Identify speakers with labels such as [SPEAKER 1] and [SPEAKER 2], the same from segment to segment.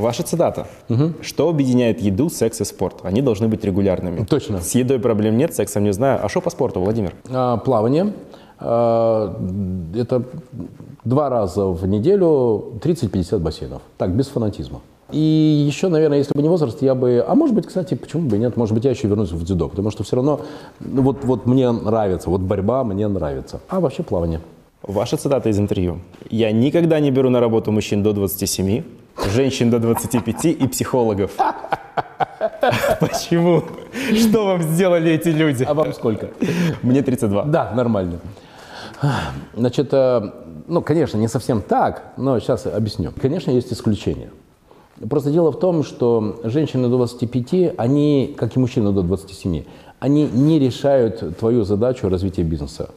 [SPEAKER 1] Ваша цитата. Что объединяет еду, секс и спорт? Они должны быть регулярными.
[SPEAKER 2] Точно.
[SPEAKER 1] С едой проблем нет, сексом не знаю. А что по спорту, Владимир?
[SPEAKER 2] А, плавание. А, это два раза в неделю 30-50 бассейнов. Так, без фанатизма. И еще, наверное, если бы не возраст, я бы... А может быть, кстати, почему бы и нет? Может быть, я еще вернусь в дзюдо, потому что все равно ну, вот, вот мне нравится, вот борьба мне нравится. А вообще плавание.
[SPEAKER 1] Ваша цитата из интервью. «Я никогда не беру на работу мужчин до 27, женщин до 25 и психологов». Почему? Что вам сделали эти люди?
[SPEAKER 2] А вам сколько?
[SPEAKER 1] Мне 32.
[SPEAKER 2] Да, нормально. Значит, э, ну, конечно, не совсем так, но сейчас объясню. Конечно, есть исключения. Просто дело в том, что женщины до 25, они, как и мужчины до 27, они не решают твою задачу развития бизнеса.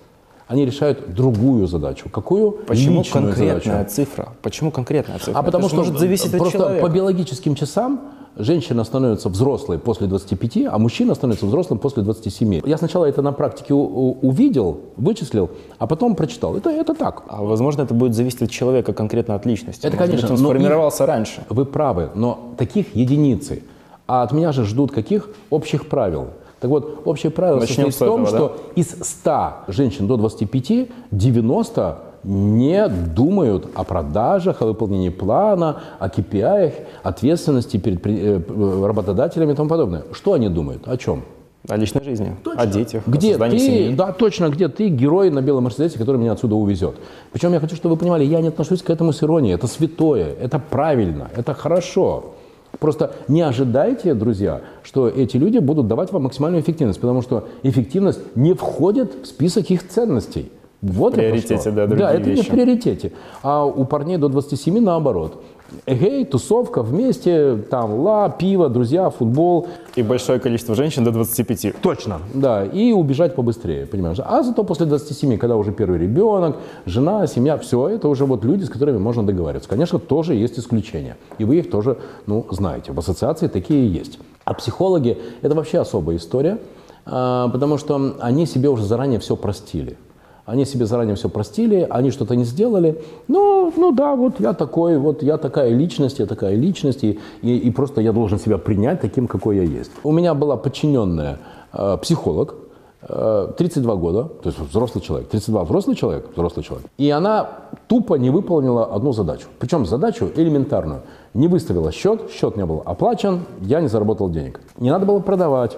[SPEAKER 2] Они решают другую задачу. Какую?
[SPEAKER 1] Почему
[SPEAKER 2] Личную
[SPEAKER 1] конкретная
[SPEAKER 2] задачу.
[SPEAKER 1] цифра? Почему конкретная цифра?
[SPEAKER 2] А потому
[SPEAKER 1] Это
[SPEAKER 2] что
[SPEAKER 1] может зависеть от
[SPEAKER 2] просто
[SPEAKER 1] человека.
[SPEAKER 2] по биологическим часам женщина становится взрослой после 25, а мужчина становится взрослым после 27. Я сначала это на практике увидел, вычислил, а потом прочитал. Это, это так.
[SPEAKER 1] А возможно, это будет зависеть от человека, конкретно от личности.
[SPEAKER 2] Это,
[SPEAKER 1] Может быть,
[SPEAKER 2] конечно,
[SPEAKER 1] он сформировался раньше.
[SPEAKER 2] Вы правы, но таких единицы. А от меня же ждут каких? Общих правил. Так вот, общее правило
[SPEAKER 1] Начнем
[SPEAKER 2] состоит в том,
[SPEAKER 1] этого,
[SPEAKER 2] что из 100 женщин до 25, 90 не думают о продажах, о выполнении плана, о KPI, ответственности перед э, э, работодателями и тому подобное. Что они думают? О чем?
[SPEAKER 1] О личной жизни, о детях, о
[SPEAKER 2] Где
[SPEAKER 1] создании
[SPEAKER 2] ты,
[SPEAKER 1] семьи.
[SPEAKER 2] да, точно, где ты герой на белом Мерседесе, который меня отсюда увезет. Причем я хочу, чтобы вы понимали, я не отношусь к этому с иронией. Это святое, это правильно, это хорошо. Просто не ожидайте, друзья, что эти люди будут давать вам максимальную эффективность, потому что эффективность не входит в список их ценностей. Вот
[SPEAKER 1] В приоритете,
[SPEAKER 2] что.
[SPEAKER 1] да, другие
[SPEAKER 2] Да, это не
[SPEAKER 1] вещи.
[SPEAKER 2] в приоритете. А у парней до 27 наоборот. Эгей, тусовка, вместе, там, ла, пиво, друзья, футбол.
[SPEAKER 1] И большое количество женщин до 25.
[SPEAKER 2] Точно. Да, и убежать побыстрее, понимаешь. А зато после 27, когда уже первый ребенок, жена, семья, все, это уже вот люди, с которыми можно договариваться. Конечно, тоже есть исключения. И вы их тоже, ну, знаете. В ассоциации такие есть. А психологи – это вообще особая история, а, потому что они себе уже заранее все простили. Они себе заранее все простили, они что-то не сделали. Ну, ну да, вот я такой, вот я такая личность, я такая личность, и, и, и просто я должен себя принять таким, какой я есть. У меня была подчиненная э, психолог, э, 32 года, то есть взрослый человек, 32 взрослый человек, взрослый человек. И она тупо не выполнила одну задачу. Причем задачу элементарную. Не выставила счет, счет не был оплачен, я не заработал денег. Не надо было продавать,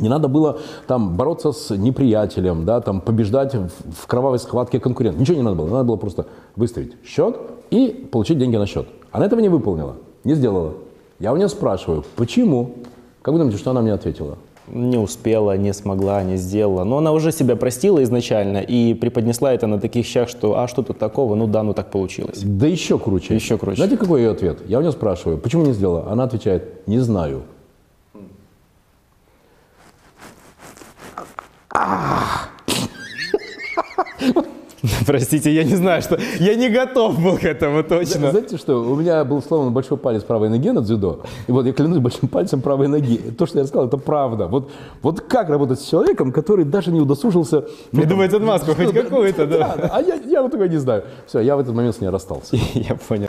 [SPEAKER 2] не надо было там бороться с неприятелем, да, там побеждать в, кровавой схватке конкурента. Ничего не надо было. Надо было просто выставить счет и получить деньги на счет. Она этого не выполнила, не сделала. Я у нее спрашиваю, почему? Как вы думаете, что она мне ответила?
[SPEAKER 1] Не успела, не смогла, не сделала. Но она уже себя простила изначально и преподнесла это на таких щах, что а что тут такого? Ну да, ну так получилось.
[SPEAKER 2] Да еще круче.
[SPEAKER 1] Еще круче.
[SPEAKER 2] Знаете, какой ее ответ? Я у нее спрашиваю, почему не сделала? Она отвечает, не знаю.
[SPEAKER 1] Простите, я не знаю, что... Я не готов был к этому точно.
[SPEAKER 2] Знаете что, у меня был сломан большой палец правой ноги на дзюдо, и вот я клянусь большим пальцем правой ноги. То, что я рассказал, это правда. Вот, вот как работать с человеком, который даже не удосужился... ну,
[SPEAKER 1] Придумать отмазку хоть какую-то,
[SPEAKER 2] да. А я, я вот такой не знаю. Все, я в этот момент с ней расстался.
[SPEAKER 1] Я понял.